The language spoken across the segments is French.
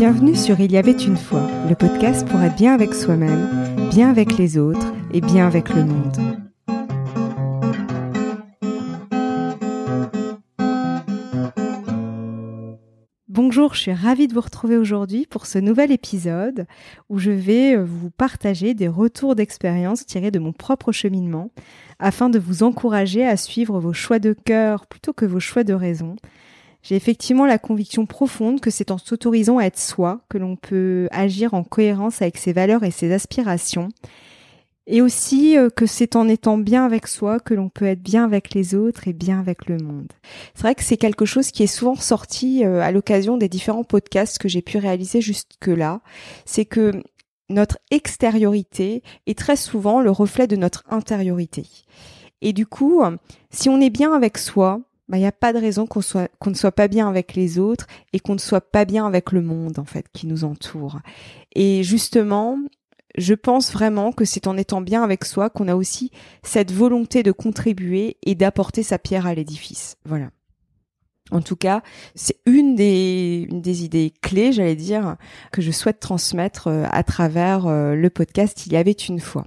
Bienvenue sur Il y avait une fois, le podcast pour être bien avec soi-même, bien avec les autres et bien avec le monde. Bonjour, je suis ravie de vous retrouver aujourd'hui pour ce nouvel épisode où je vais euh, vous partager des retours d'expérience tirés de mon propre cheminement afin de vous encourager à suivre vos choix de cœur plutôt que vos choix de raison. J'ai effectivement la conviction profonde que c'est en s'autorisant à être soi que l'on peut agir en cohérence avec ses valeurs et ses aspirations et aussi euh, que c'est en étant bien avec soi que l'on peut être bien avec les autres et bien avec le monde. C'est vrai que c'est quelque chose qui est souvent sorti euh, à l'occasion des différents podcasts que j'ai pu réaliser jusque-là. C'est que notre extériorité est très souvent le reflet de notre intériorité. Et du coup, si on est bien avec soi, il bah, n'y a pas de raison qu'on ne soit pas bien avec les autres et qu'on ne soit pas bien avec le monde en fait qui nous entoure. Et justement, je pense vraiment que c'est en étant bien avec soi qu'on a aussi cette volonté de contribuer et d'apporter sa pierre à l'édifice. Voilà. En tout cas, c'est une des, une des idées clés, j'allais dire, que je souhaite transmettre euh, à travers euh, le podcast Il y avait une fois.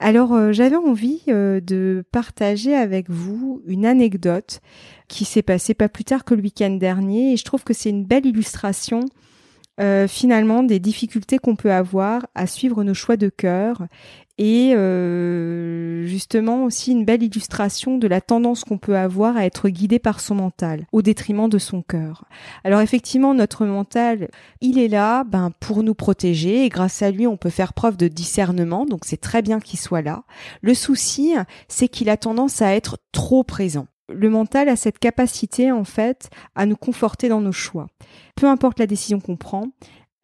Alors, euh, j'avais envie de partager avec vous une anecdote qui s'est passée pas plus tard que le week-end dernier et je trouve que c'est une belle illustration euh, finalement des difficultés qu'on peut avoir à suivre nos choix de cœur et euh, justement aussi une belle illustration de la tendance qu'on peut avoir à être guidé par son mental au détriment de son cœur. Alors effectivement notre mental, il est là ben pour nous protéger et grâce à lui on peut faire preuve de discernement donc c'est très bien qu'il soit là. Le souci, c'est qu'il a tendance à être trop présent le mental a cette capacité en fait à nous conforter dans nos choix. Peu importe la décision qu'on prend,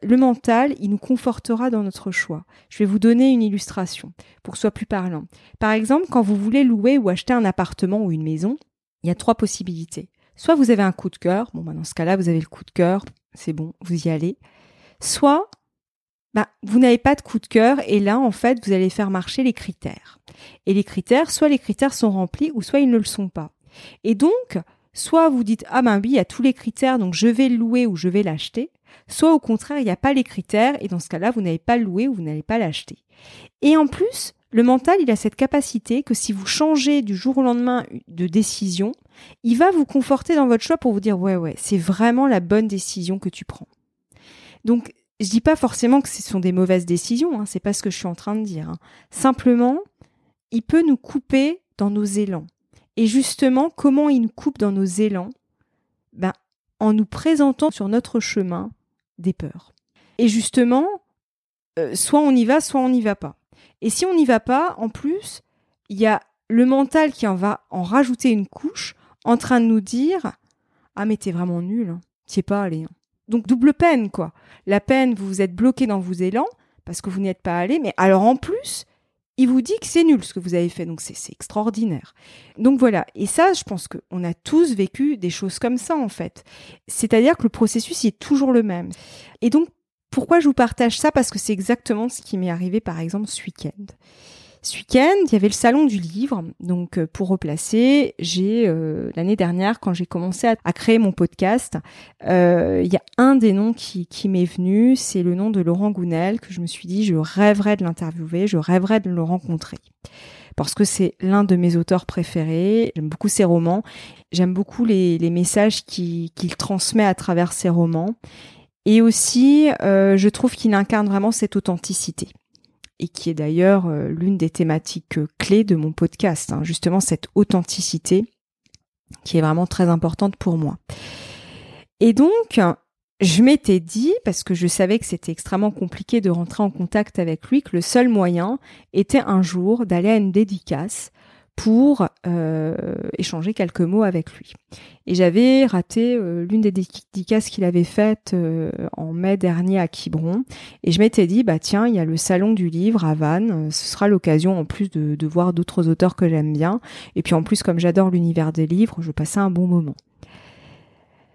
le mental, il nous confortera dans notre choix. Je vais vous donner une illustration pour que ce soit plus parlant. Par exemple, quand vous voulez louer ou acheter un appartement ou une maison, il y a trois possibilités. Soit vous avez un coup de cœur, bon bah dans ce cas-là, vous avez le coup de cœur, c'est bon, vous y allez. Soit bah, vous n'avez pas de coup de cœur et là, en fait, vous allez faire marcher les critères. Et les critères, soit les critères sont remplis ou soit ils ne le sont pas. Et donc, soit vous dites ah ben oui, il y a tous les critères, donc je vais le louer ou je vais l'acheter, soit au contraire, il n'y a pas les critères et dans ce cas-là, vous n'avez pas le louer ou vous n'allez pas l'acheter. Et en plus, le mental, il a cette capacité que si vous changez du jour au lendemain de décision, il va vous conforter dans votre choix pour vous dire ouais ouais, c'est vraiment la bonne décision que tu prends. Donc je dis pas forcément que ce sont des mauvaises décisions, hein, c'est pas ce que je suis en train de dire. Hein. Simplement, il peut nous couper dans nos élans. Et justement, comment il nous coupe dans nos élans? Ben, En nous présentant sur notre chemin des peurs. Et justement, euh, soit on y va, soit on n'y va pas. Et si on n'y va pas, en plus, il y a le mental qui en va en rajouter une couche en train de nous dire Ah, mais t'es vraiment nul, hein. t'y es pas allé. Hein. Donc double peine, quoi. La peine, vous vous êtes bloqué dans vos élans parce que vous n'y êtes pas allé, mais alors en plus, il vous dit que c'est nul ce que vous avez fait, donc c'est extraordinaire. Donc voilà, et ça, je pense qu'on a tous vécu des choses comme ça en fait. C'est-à-dire que le processus est toujours le même. Et donc, pourquoi je vous partage ça? Parce que c'est exactement ce qui m'est arrivé par exemple ce week-end. Ce week-end, il y avait le salon du livre. Donc, euh, pour replacer, j'ai euh, l'année dernière, quand j'ai commencé à, créer mon podcast, euh, il y a un des noms qui, m'est venu, c'est le nom de Laurent Gounel, que je me suis dit, je rêverais de l'interviewer, je rêverais de le rencontrer parce que c'est l'un de mes auteurs préférés. J'aime beaucoup ses romans. J'aime beaucoup les messages qu'il transmet à travers ses romans. Et aussi, je trouve qu'il incarne vraiment cette authenticité et qui est d'ailleurs euh, l'une des thématiques euh, clés de mon podcast, hein, justement cette authenticité qui est vraiment très importante pour moi. Et donc, je m'étais dit, parce que je savais que c'était extrêmement compliqué de rentrer en contact avec lui, que le seul moyen était un jour d'aller à une dédicace pour euh, échanger quelques mots avec lui. Et j'avais raté euh, l'une des dédicaces qu'il avait faites euh, en mai dernier à Quiberon. Et je m'étais dit, bah tiens, il y a le salon du livre à Vannes. Ce sera l'occasion en plus de, de voir d'autres auteurs que j'aime bien. Et puis en plus, comme j'adore l'univers des livres, je passais un bon moment.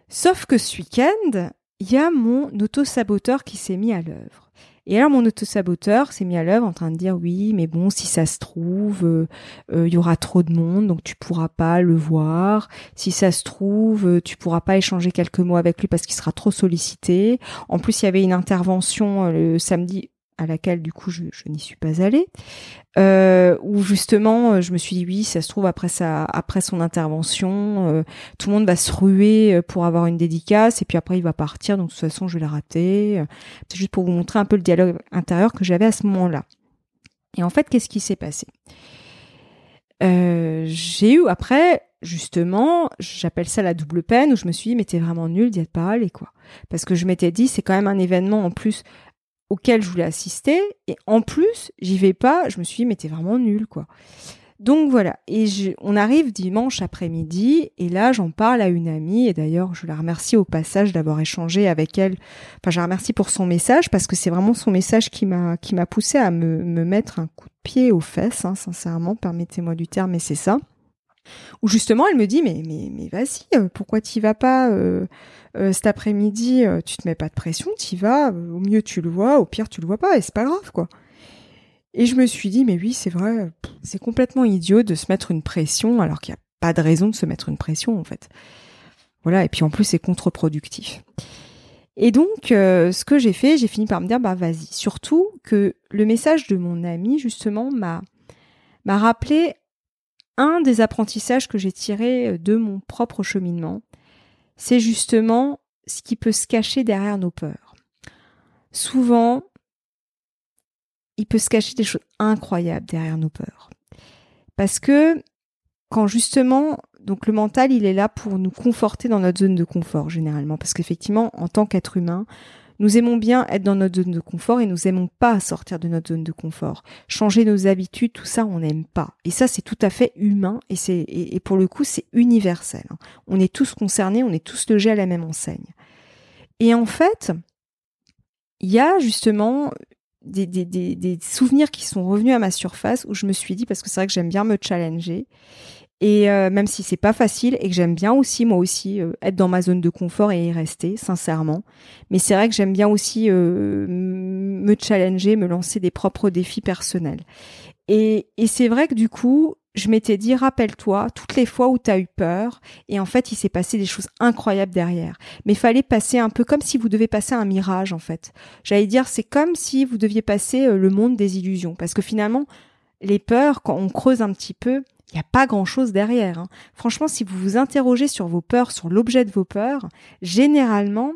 Sauf que ce week-end, il y a mon auto-saboteur qui s'est mis à l'œuvre. Et alors mon autosaboteur s'est mis à l'œuvre en train de dire oui, mais bon, si ça se trouve, euh, euh, il y aura trop de monde, donc tu pourras pas le voir. Si ça se trouve, euh, tu pourras pas échanger quelques mots avec lui parce qu'il sera trop sollicité. En plus, il y avait une intervention le samedi à laquelle du coup je, n'y suis pas allée, euh, où justement euh, je me suis dit oui, ça se trouve après sa, après son intervention, euh, tout le monde va se ruer pour avoir une dédicace et puis après il va partir, donc de toute façon je vais la rater. C'est juste pour vous montrer un peu le dialogue intérieur que j'avais à ce moment-là. Et en fait, qu'est-ce qui s'est passé? J'ai eu après justement, j'appelle ça la double peine, où je me suis dit, mais t'es vraiment nul d'y être pas allé, quoi. Parce que je m'étais dit, c'est quand même un événement en plus auquel je voulais assister. Et en plus, j'y vais pas. Je me suis dit, mais t'es vraiment nul, quoi. Donc voilà. Et on arrive dimanche après-midi. Et là, j'en parle à une amie. Et d'ailleurs, je la remercie au passage d'avoir échangé avec elle. Enfin, je la remercie pour son message parce que c'est vraiment son message qui m'a, qui m'a poussé à me, me, mettre un coup de pied aux fesses, hein, sincèrement. Permettez-moi du terme, mais c'est ça. Où justement, elle me dit, mais, mais, mais vas-y, euh, pourquoi t'y vas pas euh, euh, cet après-midi, tu te mets pas de pression, tu vas, au mieux tu le vois, au pire tu le vois pas, et c'est pas grave, quoi. Et je me suis dit, mais oui, c'est vrai, c'est complètement idiot de se mettre une pression alors qu'il n'y a pas de raison de se mettre une pression, en fait. Voilà, et puis en plus, c'est contre-productif. Et donc, ce que j'ai fait, j'ai fini par me dire, bah vas-y. Surtout que le message de mon ami, justement, m'a m'a rappelé un des apprentissages que j'ai tiré de mon propre cheminement, c'est justement ce qui peut se cacher derrière nos peurs. Souvent, il peut se cacher des choses incroyables derrière nos peurs. Parce que quand justement, donc le mental, il est là pour nous conforter dans notre zone de confort généralement. Parce qu'effectivement, en tant qu'être humain, nous aimons bien être dans notre zone de confort et nous aimons pas sortir de notre zone de confort. Changer nos habitudes, tout ça, on n'aime pas. Et ça, c'est tout à fait humain et c'est et, pour le coup, c'est universel. Hein. On est tous concernés, on est tous logés à la même enseigne. Et en fait, il y a justement des, souvenirs qui sont revenus à ma surface où je me suis dit, parce que c'est vrai que j'aime bien me challenger, et euh, même si c'est pas facile et que j'aime bien aussi moi aussi euh, être dans ma zone de confort et y rester sincèrement, mais c'est vrai que j'aime bien aussi euh, me challenger, me lancer des propres défis personnels. Et, et c'est vrai que du coup, je m'étais dit rappelle-toi toutes les fois où tu as eu peur et en fait, il s'est passé des choses incroyables derrière. Mais fallait passer un peu comme si vous devez passer un mirage en fait. J'allais dire c'est comme si vous deviez passer le monde des illusions parce que finalement les peurs quand on creuse un petit peu, il n'y a pas grand-chose derrière. Hein. Franchement, si vous vous interrogez sur vos peurs, sur l'objet de vos peurs, généralement,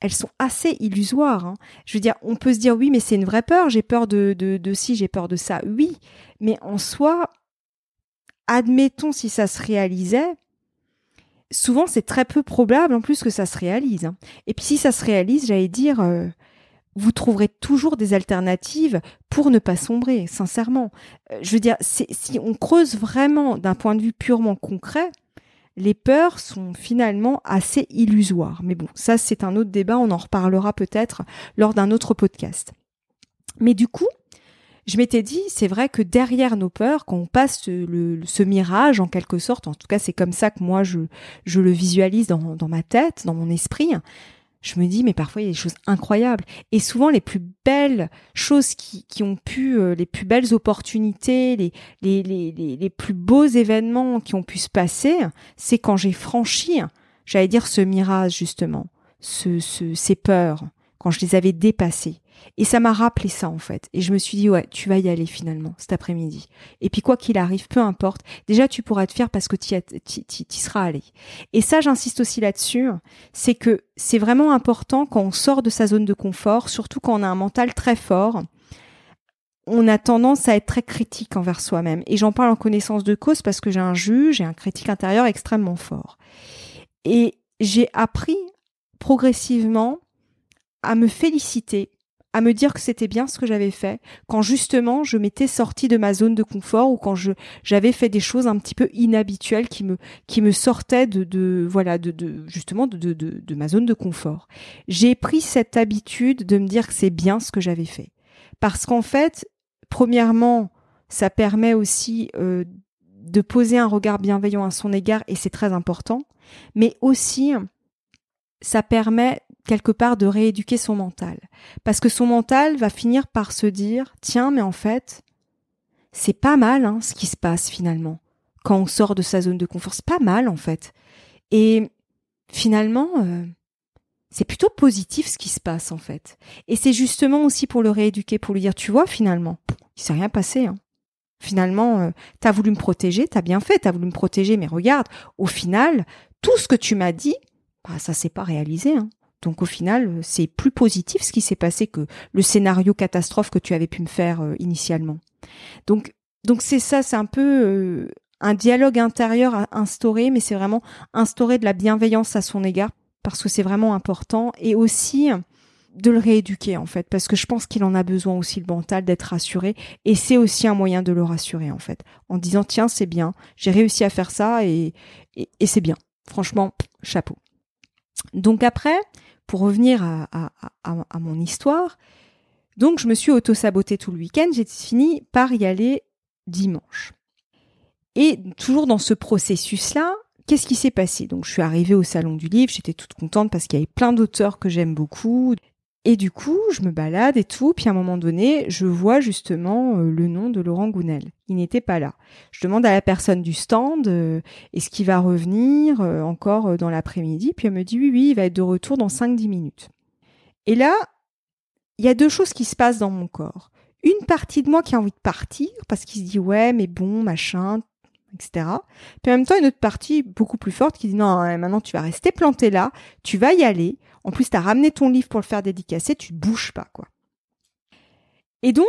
elles sont assez illusoires. Hein. Je veux dire, on peut se dire oui, mais c'est une vraie peur, j'ai peur de, de, de ci, j'ai peur de ça. Oui, mais en soi, admettons si ça se réalisait, souvent c'est très peu probable en plus que ça se réalise. Hein. Et puis si ça se réalise, j'allais dire, euh, vous trouverez toujours des alternatives pour ne pas sombrer, sincèrement. Euh, je veux dire, si on creuse vraiment d'un point de vue purement concret, les peurs sont finalement assez illusoires. Mais bon, ça c'est un autre débat, on en reparlera peut-être lors d'un autre podcast. Mais du coup, je m'étais dit, c'est vrai que derrière nos peurs, quand on passe ce mirage en quelque sorte, en tout cas c'est comme ça que moi je, le visualise dans ma tête, dans mon esprit, je me dis mais parfois il y a des choses incroyables. Et souvent les plus belles choses qui, qui ont pu euh, les plus belles opportunités les, les, les, les, plus beaux événements qui ont pu se passer c'est quand j'ai franchi j'allais dire ce mirage justement ce, ce, ces peurs quand je les avais dépassées et ça m'a rappelé ça en fait. Et je me suis dit ouais, tu vas y aller finalement cet après-midi. Et puis quoi qu'il arrive, peu importe, déjà tu pourras te faire parce que tu y, seras allé. Et ça, j'insiste aussi là-dessus, c'est que c'est vraiment important quand on sort de sa zone de confort, surtout quand on a un mental très fort. On a tendance à être très critique envers soi-même. Et j'en parle en connaissance de cause parce que j'ai un juge, j'ai un critique intérieur extrêmement fort. Et j'ai appris progressivement à me féliciter à me dire que c'était bien ce que j'avais fait quand justement je m'étais sortie de ma zone de confort ou quand je j'avais fait des choses un petit peu inhabituelles qui me qui me sortaient de, de voilà de, de justement de, de, de ma zone de confort. J'ai pris cette habitude de me dire que c'est bien ce que j'avais fait parce qu'en fait premièrement ça permet aussi euh, de poser un regard bienveillant à son égard et c'est très important mais aussi ça permet quelque part de rééduquer son mental. Parce que son mental va finir par se dire, tiens, mais en fait, c'est pas mal hein, ce qui se passe finalement. Quand on sort de sa zone de confort, c'est pas mal en fait. Et finalement, euh, c'est plutôt positif ce qui se passe en fait. Et c'est justement aussi pour le rééduquer, pour lui dire, tu vois, finalement, il s'est rien passé. Hein. Finalement, euh, t'as voulu me protéger, t'as bien fait, t'as voulu me protéger, mais regarde, au final, tout ce que tu m'as dit, bah, ça s'est pas réalisé. Hein. Donc au final, euh, c'est plus positif ce qui s'est passé que le scénario catastrophe que tu avais pu me faire euh, initialement. Donc donc c'est ça, c'est un peu euh, un dialogue intérieur à instaurer, mais c'est vraiment instaurer de la bienveillance à son égard parce que c'est vraiment important et aussi de le rééduquer en fait parce que je pense qu'il en a besoin aussi le mental d'être rassuré et c'est aussi un moyen de le rassurer en fait en disant tiens c'est bien j'ai réussi à faire ça et, et c'est bien franchement chapeau donc après pour revenir à, mon histoire, donc je me suis auto-sabotée tout le week-end, j'ai fini par y aller dimanche. Et toujours dans ce processus-là, qu'est-ce qui s'est passé? Donc je suis arrivée au salon du livre, j'étais toute contente parce qu'il y avait plein d'auteurs que j'aime beaucoup, et du coup, je me balade et tout, puis à un moment donné, je vois justement euh, le nom de Laurent Gounel. Il n'était pas là. Je demande à la personne du stand euh, est-ce qu'il va revenir euh, encore dans l'après-midi, puis elle me dit oui, oui, il va être de retour dans 5-10 minutes. Et là, il y a deux choses qui se passent dans mon corps. Une partie de moi qui a envie de partir parce qu'il se dit ouais, mais bon, machin, etc. Puis en même temps, une autre partie beaucoup plus forte qui dit non, hein, maintenant tu vas rester planté là, tu vas y aller. En plus, tu as ramené ton livre pour le faire dédicacer, tu bouges pas, quoi. Et donc,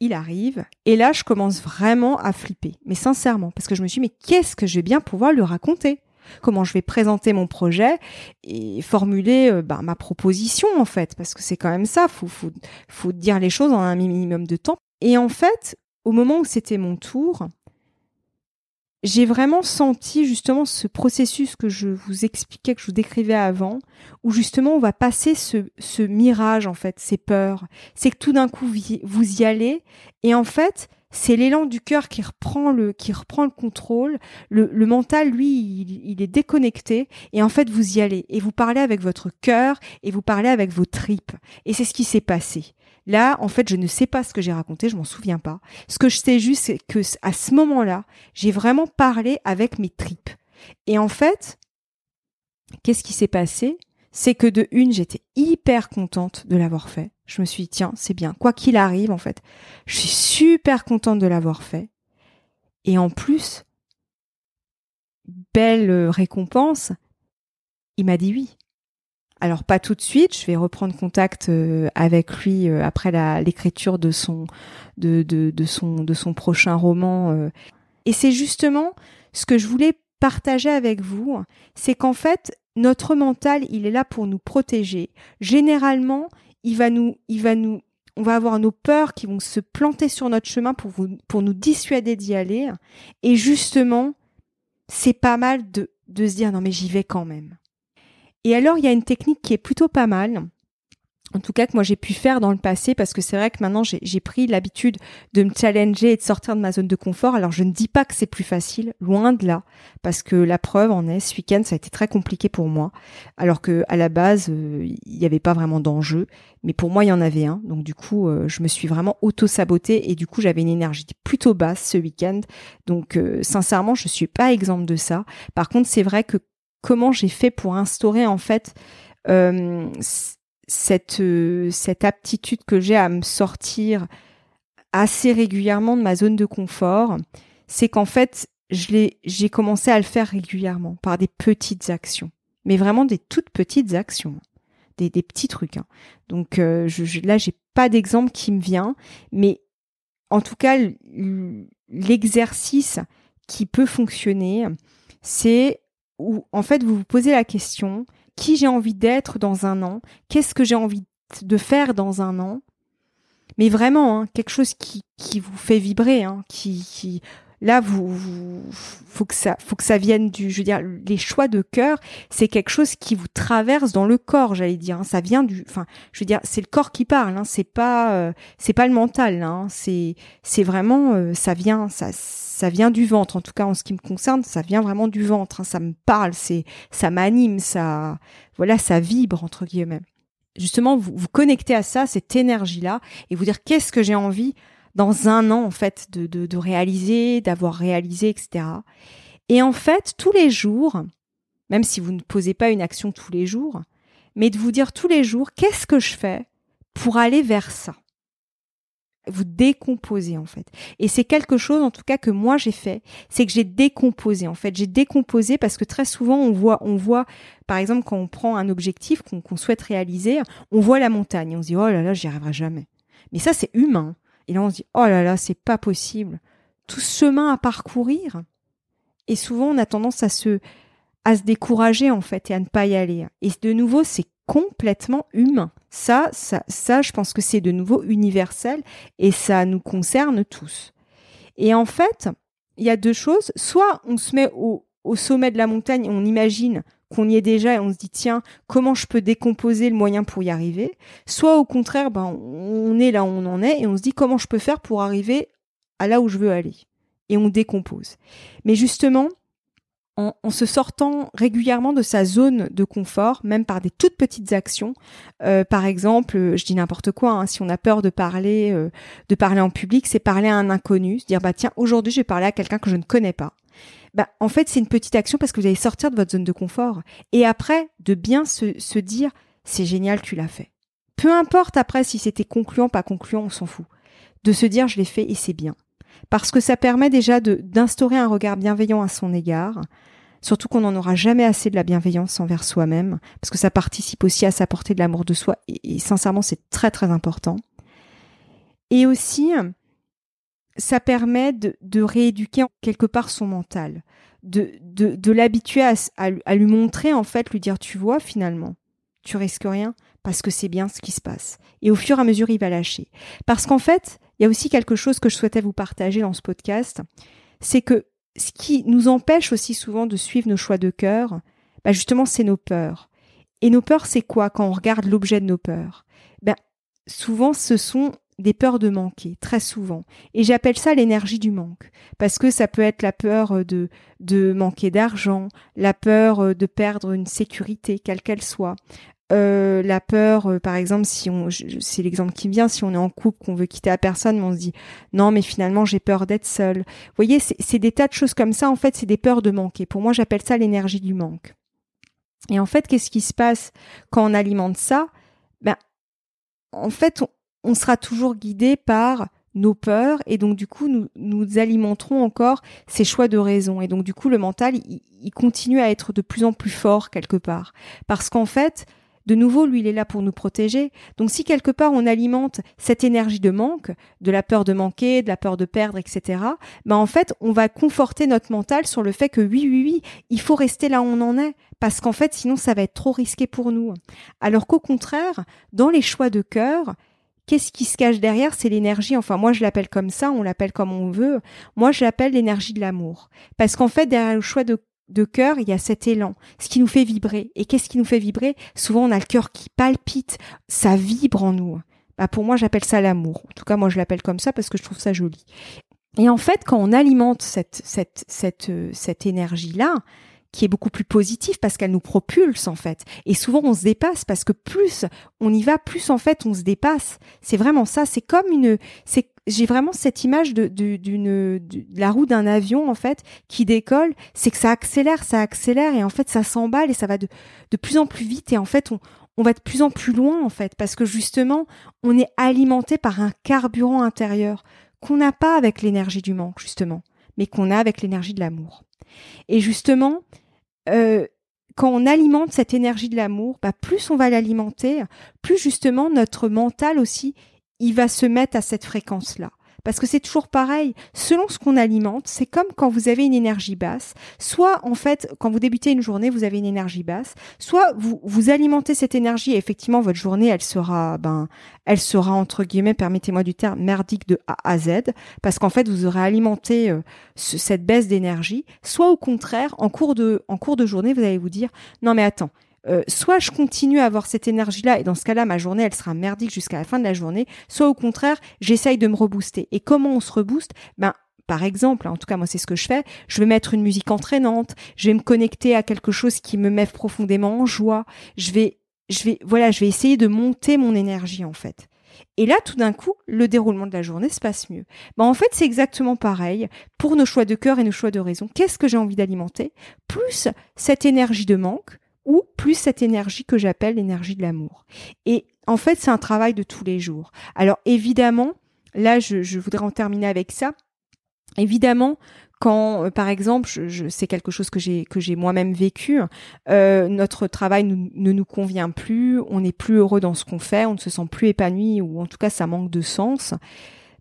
il arrive, et là, je commence vraiment à flipper. Mais sincèrement, parce que je me suis dit, mais qu'est-ce que je vais bien pouvoir lui raconter? Comment je vais présenter mon projet et formuler euh, bah, ma proposition, en fait, parce que c'est quand même ça, faut, faut, faut dire les choses en un minimum de temps. Et en fait, au moment où c'était mon tour, j'ai vraiment senti justement ce processus que je vous expliquais, que je vous décrivais avant, où justement on va passer ce, mirage en fait, ces peurs. C'est que tout d'un coup vous y allez et en fait c'est l'élan du cœur qui reprend le qui reprend le contrôle. Le, le mental lui il, il, est déconnecté et en fait vous y allez et vous parlez avec votre cœur et vous parlez avec vos tripes et c'est ce qui s'est passé. Là, en fait, je ne sais pas ce que j'ai raconté, je m'en souviens pas. Ce que je sais juste, c'est que à ce moment-là, j'ai vraiment parlé avec mes tripes. Et en fait, qu'est-ce qui s'est passé? C'est que de une, j'étais hyper contente de l'avoir fait. Je me suis dit, tiens, c'est bien. Quoi qu'il arrive, en fait, je suis super contente de l'avoir fait. Et en plus, belle récompense, il m'a dit oui. Alors pas tout de suite, je vais reprendre contact euh, avec lui euh, après l'écriture de son de, de, son de son prochain roman. Euh. Et c'est justement ce que je voulais partager avec vous, c'est qu'en fait notre mental, il est là pour nous protéger. Généralement, il va nous il va nous on va avoir nos peurs qui vont se planter sur notre chemin pour vous, pour nous dissuader d'y aller. Et justement, c'est pas mal de, de se dire non mais j'y vais quand même. Et alors, il y a une technique qui est plutôt pas mal. En tout cas, que moi j'ai pu faire dans le passé, parce que c'est vrai que maintenant j'ai pris l'habitude de me challenger et de sortir de ma zone de confort. Alors je ne dis pas que c'est plus facile, loin de là, parce que la preuve en est, ce week-end ça a été très compliqué pour moi, alors que à la base euh, il n'y avait pas vraiment d'enjeu, mais pour moi il y en avait un. Donc du coup, euh, je me suis vraiment auto sabotée et du coup j'avais une énergie plutôt basse ce week-end. Donc euh, sincèrement, je suis pas exemple de ça. Par contre, c'est vrai que comment j'ai fait pour instaurer en fait euh, cette euh, cette aptitude que j'ai à me sortir assez régulièrement de ma zone de confort, c'est qu'en fait j'ai commencé à le faire régulièrement par des petites actions, mais vraiment des toutes petites actions, des, des petits trucs. Hein. Donc euh, je, là j'ai pas d'exemple qui me vient, mais en tout cas l'exercice qui peut fonctionner, c'est où en fait vous vous posez la question qui j'ai envie d'être dans un an, qu'est-ce que j'ai envie de faire dans un an, mais vraiment hein, quelque chose qui, qui vous fait vibrer, hein, qui, qui Là, vous, faut que ça, faut que ça vienne du, je veux dire, les choix de cœur, c'est quelque chose qui vous traverse dans le corps, j'allais dire. Hein. Ça vient du, enfin, je veux dire, c'est le corps qui parle. Hein. C'est pas, euh, c'est pas le mental. Hein. C'est, c'est vraiment, euh, ça vient, ça, ça vient du ventre. En tout cas, en ce qui me concerne, ça vient vraiment du ventre. Ça me parle, c'est, ça m'anime, ça, voilà, ça vibre entre guillemets. Justement, vous vous connectez à ça, cette énergie-là, et vous dire qu'est-ce que j'ai envie dans un an en fait de, de, réaliser, d'avoir réalisé, etc. Et en fait, tous les jours, même si vous ne posez pas une action tous les jours, mais de vous dire tous les jours qu'est-ce que je fais pour aller vers ça? Vous décomposez en fait. Et c'est quelque chose en tout cas que moi j'ai fait, c'est que j'ai décomposé en fait. J'ai décomposé parce que très souvent on voit, on voit, par exemple quand on prend un objectif qu'on souhaite réaliser, on voit la montagne, on se dit oh là là j'y arriverai jamais. Mais ça c'est humain. Et là, on se dit, oh là là, c'est pas possible. Tout ce chemin à parcourir. Et souvent, on a tendance à se, à se décourager, en fait, et à ne pas y aller. Et de nouveau, c'est complètement humain. Ça, ça, ça, je pense que c'est de nouveau universel et ça nous concerne tous. Et en fait, il y a deux choses. Soit on se met au, au sommet de la montagne et on imagine qu'on y est déjà et on se dit tiens comment je peux décomposer le moyen pour y arriver? Soit au contraire ben on est là où on en est et on se dit comment je peux faire pour arriver à là où je veux aller? Et on décompose. Mais justement en, se sortant régulièrement de sa zone de confort, même par des toutes petites actions. Euh, par exemple, je dis n'importe quoi, hein, si on a peur de parler, euh, de parler en public, c'est parler à un inconnu, se dire bah tiens aujourd'hui je vais parler à quelqu'un que je ne connais pas bah, en fait, c'est une petite action parce que vous allez sortir de votre zone de confort. Et après, de bien se, se dire, c'est génial, tu l'as fait. Peu importe après si c'était concluant, pas concluant, on s'en fout. De se dire, je l'ai fait et c'est bien. Parce que ça permet déjà d'instaurer un regard bienveillant à son égard. Surtout qu'on n'en aura jamais assez de la bienveillance envers soi-même. Parce que ça participe aussi à s'apporter de l'amour de soi. Et sincèrement, c'est très, très important. Et aussi, ça permet de, de, rééduquer quelque part son mental, de, de, l'habituer à, à, lui montrer, en fait, lui dire, tu vois, finalement, tu risques rien parce que c'est bien ce qui se passe. Et au fur et à mesure, il va lâcher. Parce qu'en fait, il y a aussi quelque chose que je souhaitais vous partager dans ce podcast, c'est que ce qui nous empêche aussi souvent de suivre nos choix de cœur, bah justement, c'est nos peurs. Et nos peurs, c'est quoi quand on regarde l'objet de nos peurs? Ben, Souvent, ce sont des peurs de manquer, très souvent. Et j'appelle ça l'énergie du manque, parce que ça peut être la peur euh, de, de manquer d'argent, la peur euh, de perdre une sécurité, quelle qu'elle soit. Euh, la peur, par exemple, si on, c'est l'exemple qui me vient, si on est en couple, qu'on veut quitter la personne, mais on se dit non, mais finalement j'ai peur d'être seul. Vous voyez, c'est des tas de choses comme ça. En fait, c'est des peurs de manquer. Pour moi, j'appelle ça l'énergie du manque. Et en fait, qu'est-ce qui se passe quand on alimente ça? Ben, en fait, on, on sera toujours guidé par nos peurs et donc du coup nous, nous alimenterons encore ces choix de raison. Et donc du coup le mental il, continue à être de plus en plus fort quelque part. Parce qu'en fait de nouveau lui il est là pour nous protéger. Donc si quelque part on alimente cette énergie de manque de la peur de manquer de la peur de perdre etc ben en fait on va conforter notre mental sur le fait que oui oui oui il faut rester là où on en est. Parce qu'en fait sinon ça va être trop risqué pour nous. Alors qu'au contraire dans les choix de cœur Qu'est-ce qui se cache derrière C'est l'énergie, enfin moi je l'appelle comme ça, on l'appelle comme on veut. Moi je l'appelle l'énergie de l'amour. Parce qu'en fait, derrière le choix de, cœur, il y a cet élan, ce qui nous fait vibrer. Et qu'est-ce qui nous fait vibrer? Souvent on a le cœur qui palpite, ça vibre en nous. Bah pour moi j'appelle ça l'amour. En tout cas moi je l'appelle comme ça parce que je trouve ça joli. Et en fait quand on alimente cette, cette, cette, euh, cette énergie-là, qui est beaucoup plus positive parce qu'elle nous propulse en fait. Et souvent on se dépasse parce que plus on y va, plus en fait on se dépasse. C'est vraiment ça. C'est comme une, c'est j'ai vraiment cette image de, la roue d'un avion en fait qui décolle, c'est que ça accélère, ça accélère et en fait ça s'emballe et ça va de, de plus en plus vite et en fait on, on va de plus en plus loin en fait parce que justement on est alimenté par un carburant intérieur qu'on n'a pas avec l'énergie du manque justement, mais qu'on a avec l'énergie de l'amour. Et justement, euh, quand on alimente cette énergie de l'amour, bah, plus on va l'alimenter, plus justement notre mental aussi, il va se mettre à cette fréquence-là. Parce que c'est toujours pareil. Selon ce qu'on alimente, c'est comme quand vous avez une énergie basse. Soit, en fait, quand vous débutez une journée, vous avez une énergie basse. Soit vous, vous alimentez cette énergie et effectivement, votre journée, elle sera, ben, elle sera, entre guillemets, permettez-moi du terme, merdique de A à Z. Parce qu'en fait, vous aurez alimenté euh, cette baisse d'énergie. Soit au contraire, en cours de, en cours de journée, vous allez vous dire, non, mais attends, euh, soit je continue à avoir cette énergie-là et dans ce cas-là, ma journée, elle sera merdique jusqu'à la fin de la journée, soit au contraire, j'essaye de me rebooster. Et comment on se rebooste? Ben, par exemple, en tout cas moi c'est ce que je fais, je vais mettre une musique entraînante, je vais me connecter à quelque chose qui me met profondément en joie, je vais je vais voilà, je vais essayer de monter mon énergie en fait. Et là, tout d'un coup, le déroulement de la journée se passe mieux. Ben, en fait, c'est exactement pareil pour nos choix de cœur et nos choix de raison. Qu'est-ce que j'ai envie d'alimenter? Plus cette énergie de manque, ou plus cette énergie que j'appelle l'énergie de l'amour. Et en fait, c'est un travail de tous les jours. Alors évidemment, là, je, voudrais en terminer avec ça. Évidemment, quand, euh, par exemple, je, c'est quelque chose que j'ai que j'ai moi-même vécu, euh, notre travail ne nous convient plus, on n'est plus heureux dans ce qu'on fait, on ne se sent plus épanoui ou en tout cas ça manque de sens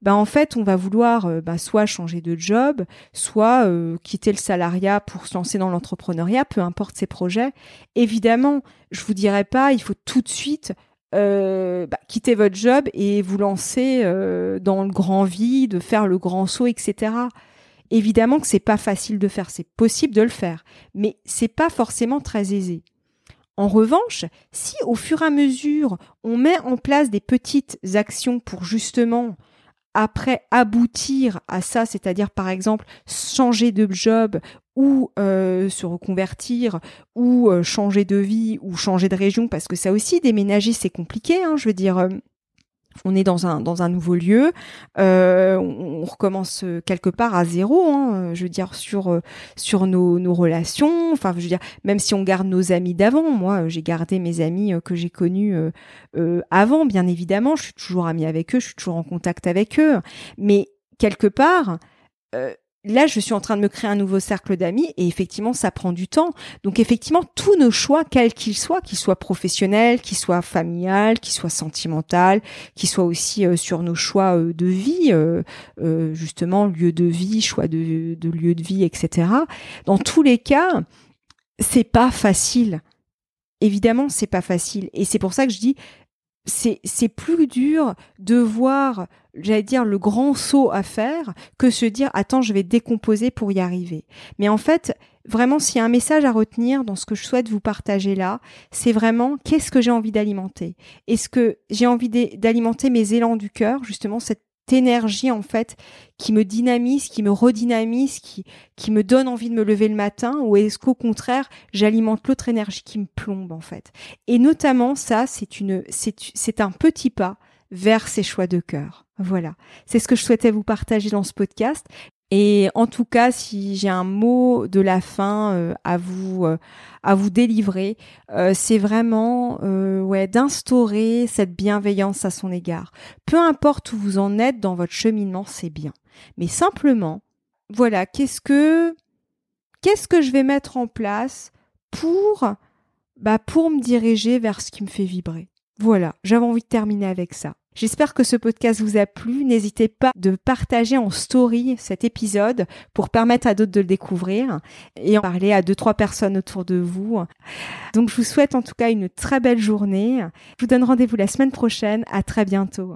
ben en fait on va vouloir euh, ben, soit changer de job, soit euh, quitter le salariat pour se lancer dans l'entrepreneuriat, peu importe ses projets. Évidemment, je vous dirais pas, il faut tout de suite euh, bah, quitter votre job et vous lancer dans le grand vide, faire le grand saut, etc. Évidemment que c'est pas facile de faire, c'est possible de le faire, mais c'est pas forcément très aisé. En revanche, si au fur et à mesure on met en place des petites actions pour justement après aboutir à ça, c'est-à-dire par exemple changer de job ou euh, se reconvertir ou euh, changer de vie ou changer de région, parce que ça aussi déménager c'est compliqué, hein, je veux dire. Euh, on est dans un dans un nouveau lieu, euh, on, recommence quelque part à zéro. Hein, je veux dire sur euh, sur nos, nos relations. Enfin, je veux dire même si on garde nos amis d'avant. Moi, j'ai gardé mes amis euh, que j'ai connus euh, avant, bien évidemment. Je suis toujours amie avec eux, je suis toujours en contact avec eux. Mais quelque part, là, je suis en train de me créer un nouveau cercle d'amis et effectivement, ça prend du temps. Donc, effectivement, tous nos choix, quels qu'ils soient, qu'ils soient professionnels, qu'ils soient familiales, qu'ils soient sentimentaux, qu'ils soient aussi euh, sur nos choix euh, de vie, euh, justement, lieu de vie, choix de, de lieu de vie, etc. Dans tous les cas, c'est pas facile. Évidemment, c'est pas facile. Et c'est pour ça que je dis, c'est plus dur de voir j'allais dire, le grand saut à faire que se dire, attends, je vais décomposer pour y arriver. Mais en fait, vraiment, s'il y a un message à retenir dans ce que je souhaite vous partager là, c'est vraiment qu'est-ce que j'ai envie d'alimenter? Est-ce que j'ai envie d'alimenter mes élans du cœur, justement, cette énergie en fait qui me dynamise, qui me redynamise, qui, qui me donne envie de me lever le matin ou est-ce qu'au contraire j'alimente l'autre énergie qui me plombe en fait? Et notamment ça c'est une c'est un petit pas vers ces choix de cœur. Voilà, c'est ce que je souhaitais vous partager dans ce podcast. Et en tout cas, si j'ai un mot de la fin euh, à vous euh, à vous délivrer, euh, c'est vraiment d'instaurer cette bienveillance à son égard. Peu importe où vous en êtes dans votre cheminement, c'est bien. Mais simplement, voilà, qu'est-ce que qu'est-ce que je vais mettre en place pour bah pour me diriger vers ce qui me fait vibrer. Voilà, j'avais envie de terminer avec ça. J'espère que ce podcast vous a plu. N'hésitez pas de partager en story cet épisode pour permettre à d'autres de le découvrir et en parler à deux, trois personnes autour de vous. Donc, je vous souhaite en tout cas une très belle journée. Je vous donne rendez-vous la semaine prochaine. À très bientôt.